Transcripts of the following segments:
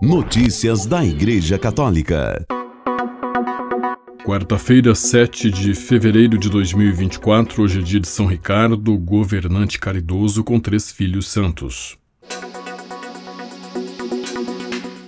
Notícias da Igreja Católica. Quarta-feira, 7 de fevereiro de 2024, hoje é dia de São Ricardo, governante caridoso com três filhos santos.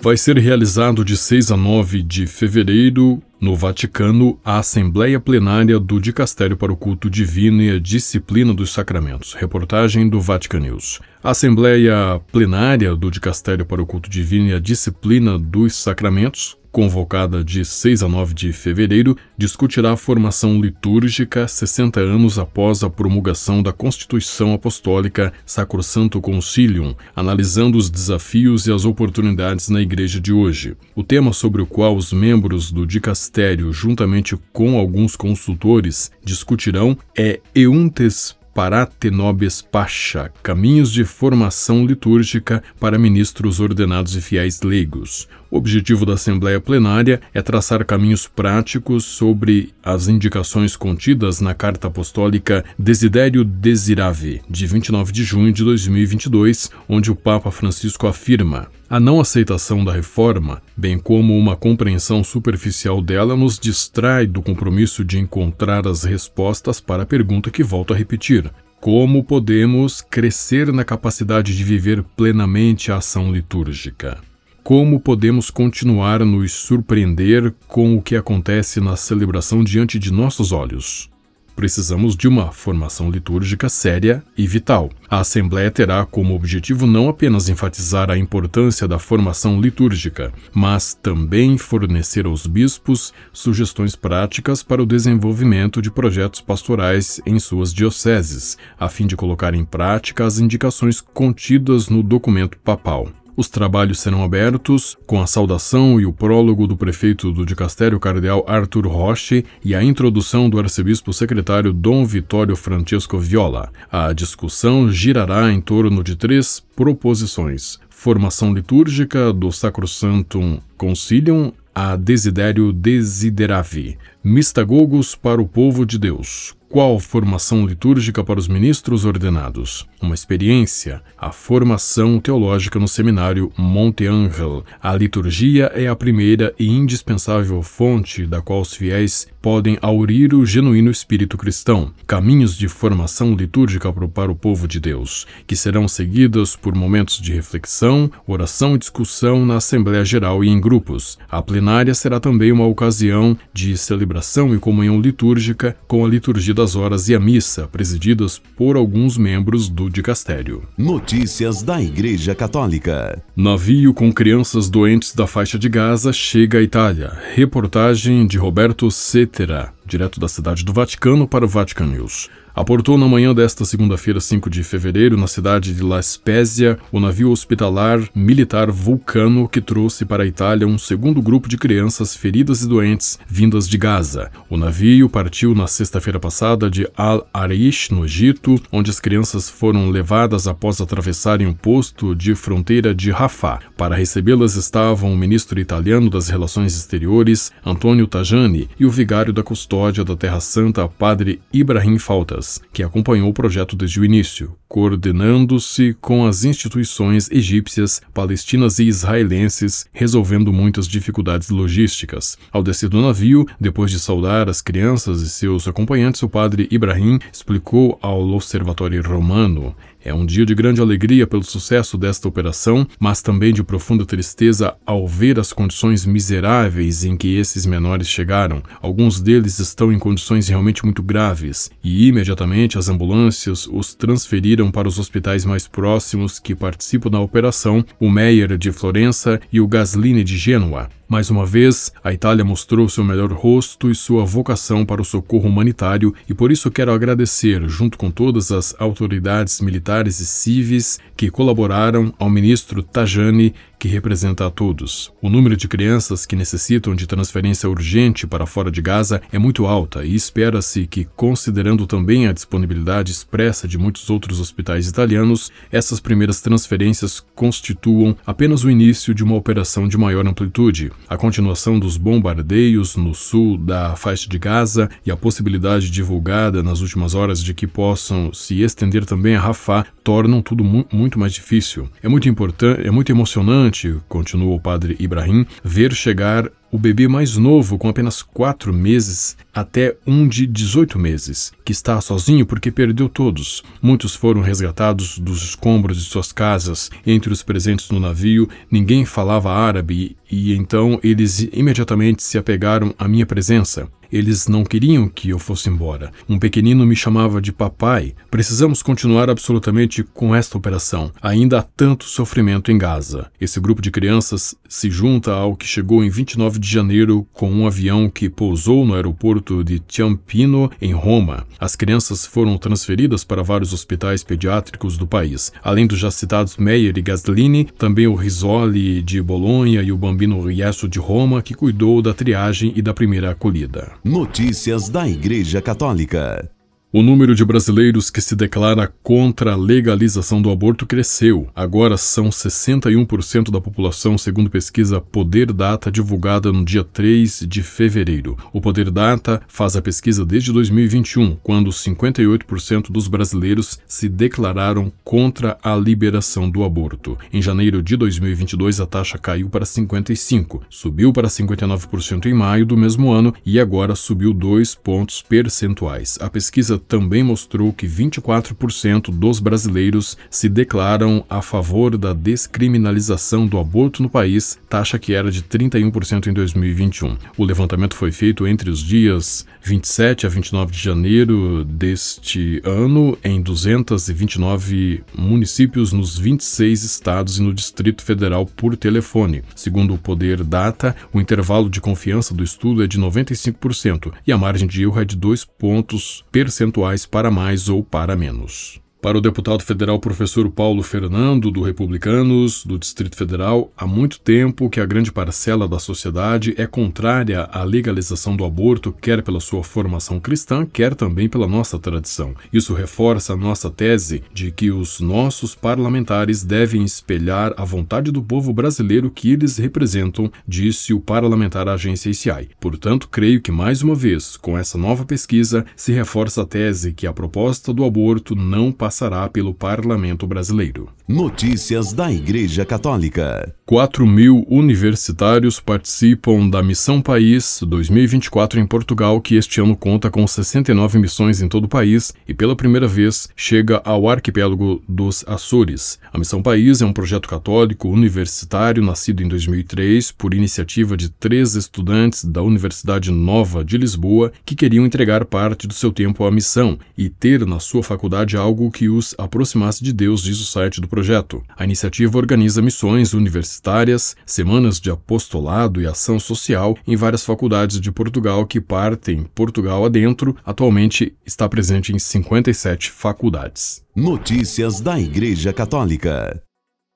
Vai ser realizado de 6 a 9 de fevereiro, no Vaticano, a Assembleia Plenária do Dicastério para o Culto Divino e a Disciplina dos Sacramentos. Reportagem do Vatican News. A Assembleia Plenária do Dicastério para o Culto Divino e a Disciplina dos Sacramentos convocada de 6 a 9 de fevereiro, discutirá a formação litúrgica 60 anos após a promulgação da Constituição Apostólica Sacrosanto Concilium, analisando os desafios e as oportunidades na Igreja de hoje. O tema sobre o qual os membros do dicastério, juntamente com alguns consultores, discutirão é Euntes Paratenobes Pacha, Caminhos de Formação Litúrgica para Ministros Ordenados e Fiéis Leigos. O objetivo da Assembleia Plenária é traçar caminhos práticos sobre as indicações contidas na Carta Apostólica Desidério Desirave, de 29 de junho de 2022, onde o Papa Francisco afirma: a não aceitação da reforma, bem como uma compreensão superficial dela, nos distrai do compromisso de encontrar as respostas para a pergunta que volto a repetir: como podemos crescer na capacidade de viver plenamente a ação litúrgica? Como podemos continuar a nos surpreender com o que acontece na celebração diante de nossos olhos? Precisamos de uma formação litúrgica séria e vital. A Assembleia terá como objetivo não apenas enfatizar a importância da formação litúrgica, mas também fornecer aos bispos sugestões práticas para o desenvolvimento de projetos pastorais em suas dioceses, a fim de colocar em prática as indicações contidas no documento papal. Os trabalhos serão abertos com a saudação e o prólogo do prefeito do dicastério cardeal Arthur Roche e a introdução do arcebispo secretário Dom Vitório Francesco Viola. A discussão girará em torno de três proposições: formação litúrgica do Sacrosantum Concilium a Desidério Desideravi, mistagogos para o povo de Deus, qual formação litúrgica para os ministros ordenados? Uma experiência, a formação teológica no seminário Monte Angel. A liturgia é a primeira e indispensável fonte da qual os fiéis podem aurir o genuíno espírito cristão. Caminhos de formação litúrgica para o povo de Deus, que serão seguidas por momentos de reflexão, oração e discussão na Assembleia Geral e em grupos. A plenária será também uma ocasião de celebração e comunhão litúrgica com a liturgia das horas e a missa, presididas por alguns membros do dicastério. Notícias da Igreja Católica. Navio com crianças doentes da faixa de Gaza chega à Itália. Reportagem de Roberto Cetera, direto da cidade do Vaticano para o Vatican News. Aportou na manhã desta segunda-feira, 5 de fevereiro, na cidade de La Spezia, o navio hospitalar militar Vulcano que trouxe para a Itália um segundo grupo de crianças feridas e doentes vindas de Gaza. O navio partiu na sexta-feira passada de Al-Arish, no Egito, onde as crianças foram levadas após atravessarem o posto de fronteira de Rafah. Para recebê-las estavam o ministro italiano das Relações Exteriores, Antonio Tajani, e o vigário da custódia da Terra Santa, padre Ibrahim Faltas que acompanhou o projeto desde o início, coordenando-se com as instituições egípcias, palestinas e israelenses, resolvendo muitas dificuldades logísticas. Ao descer do navio, depois de saudar as crianças e seus acompanhantes, o padre Ibrahim explicou ao Observatório Romano é um dia de grande alegria pelo sucesso desta operação, mas também de profunda tristeza ao ver as condições miseráveis em que esses menores chegaram. Alguns deles estão em condições realmente muito graves, e imediatamente as ambulâncias os transferiram para os hospitais mais próximos que participam da operação, o Meyer de Florença e o Gasline de Gênua. Mais uma vez, a Itália mostrou seu melhor rosto e sua vocação para o socorro humanitário, e por isso quero agradecer, junto com todas as autoridades militares e civis que colaboraram, ao ministro Tajani que representa a todos. O número de crianças que necessitam de transferência urgente para fora de Gaza é muito alta e espera-se que, considerando também a disponibilidade expressa de muitos outros hospitais italianos, essas primeiras transferências constituam apenas o início de uma operação de maior amplitude. A continuação dos bombardeios no sul da faixa de Gaza e a possibilidade divulgada nas últimas horas de que possam se estender também a Rafah tornam tudo mu muito mais difícil. É muito importante, é muito emocionante repugnante, continuou o padre Ibrahim, ver chegar o bebê mais novo, com apenas 4 meses, até um de 18 meses, que está sozinho porque perdeu todos. Muitos foram resgatados dos escombros de suas casas. Entre os presentes no navio, ninguém falava árabe e então eles imediatamente se apegaram à minha presença. Eles não queriam que eu fosse embora. Um pequenino me chamava de papai. Precisamos continuar absolutamente com esta operação. Ainda há tanto sofrimento em Gaza. Esse grupo de crianças se junta ao que chegou em 29 de janeiro com um avião que pousou no aeroporto de Ciampino, em Roma. As crianças foram transferidas para vários hospitais pediátricos do país. Além dos já citados Meyer e Gaslini, também o Risoli de Bolonha e o Bambino Riesso de Roma, que cuidou da triagem e da primeira acolhida. Notícias da Igreja Católica. O número de brasileiros que se declara contra a legalização do aborto cresceu. Agora são 61% da população, segundo pesquisa Poder Data divulgada no dia 3 de fevereiro. O Poder Data faz a pesquisa desde 2021, quando 58% dos brasileiros se declararam contra a liberação do aborto. Em janeiro de 2022, a taxa caiu para 55, subiu para 59% em maio do mesmo ano e agora subiu 2 pontos percentuais. A pesquisa também mostrou que 24% dos brasileiros se declaram a favor da descriminalização do aborto no país, taxa que era de 31% em 2021. O levantamento foi feito entre os dias 27 a 29 de janeiro deste ano em 229 municípios nos 26 estados e no Distrito Federal por telefone. Segundo o Poder Data, o intervalo de confiança do estudo é de 95% e a margem de erro é de 2 pontos percentuais percentuais para mais ou para menos. Para o deputado federal professor Paulo Fernando, do Republicanos, do Distrito Federal, há muito tempo que a grande parcela da sociedade é contrária à legalização do aborto, quer pela sua formação cristã, quer também pela nossa tradição. Isso reforça a nossa tese de que os nossos parlamentares devem espelhar a vontade do povo brasileiro que eles representam, disse o parlamentar à agência ICI. Portanto, creio que, mais uma vez, com essa nova pesquisa, se reforça a tese que a proposta do aborto não passa passará pelo parlamento brasileiro. Notícias da Igreja Católica. 4 mil universitários participam da Missão País 2024 em Portugal, que este ano conta com 69 missões em todo o país e pela primeira vez chega ao arquipélago dos Açores. A Missão País é um projeto católico universitário nascido em 2003 por iniciativa de três estudantes da Universidade Nova de Lisboa que queriam entregar parte do seu tempo à missão e ter na sua faculdade algo que os aproximasse de Deus, diz o site do projeto. A iniciativa organiza missões universitárias, semanas de apostolado e ação social em várias faculdades de Portugal que partem Portugal adentro. Atualmente está presente em 57 faculdades. Notícias da Igreja Católica.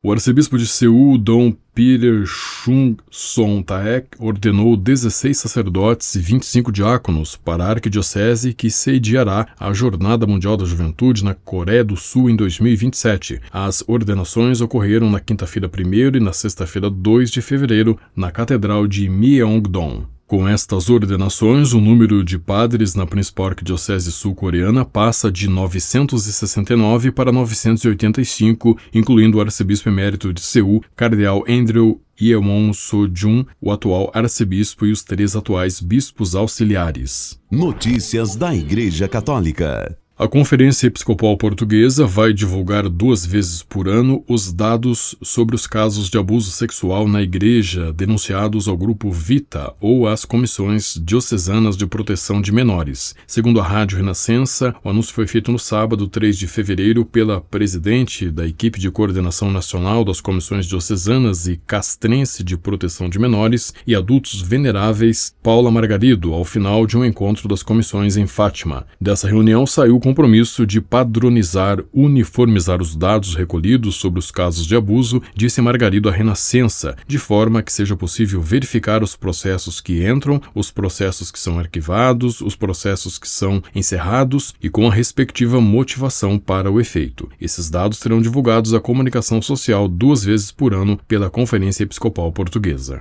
O arcebispo de Seul, Dom Peter Chung Son Taek, ordenou 16 sacerdotes e 25 diáconos para a arquidiocese que sediará a Jornada Mundial da Juventude na Coreia do Sul em 2027. As ordenações ocorreram na quinta-feira 1 e na sexta-feira 2 de fevereiro na Catedral de Myeongdong. Com estas ordenações, o número de padres na principal arquidiocese sul-coreana passa de 969 para 985, incluindo o arcebispo emérito de Seul, cardeal Andrew Yeomon So-jun, o atual arcebispo e os três atuais bispos auxiliares. Notícias da Igreja Católica. A Conferência Episcopal Portuguesa vai divulgar duas vezes por ano os dados sobre os casos de abuso sexual na Igreja denunciados ao Grupo Vita ou às Comissões Diocesanas de Proteção de Menores. Segundo a Rádio Renascença, o anúncio foi feito no sábado, 3 de fevereiro, pela presidente da equipe de coordenação nacional das Comissões Diocesanas e Castrense de Proteção de Menores e Adultos Veneráveis, Paula Margarido, ao final de um encontro das comissões em Fátima. Dessa reunião saiu compromisso de padronizar, uniformizar os dados recolhidos sobre os casos de abuso, disse Margarido à Renascença, de forma que seja possível verificar os processos que entram, os processos que são arquivados, os processos que são encerrados e com a respectiva motivação para o efeito. Esses dados serão divulgados à comunicação social duas vezes por ano pela Conferência Episcopal Portuguesa.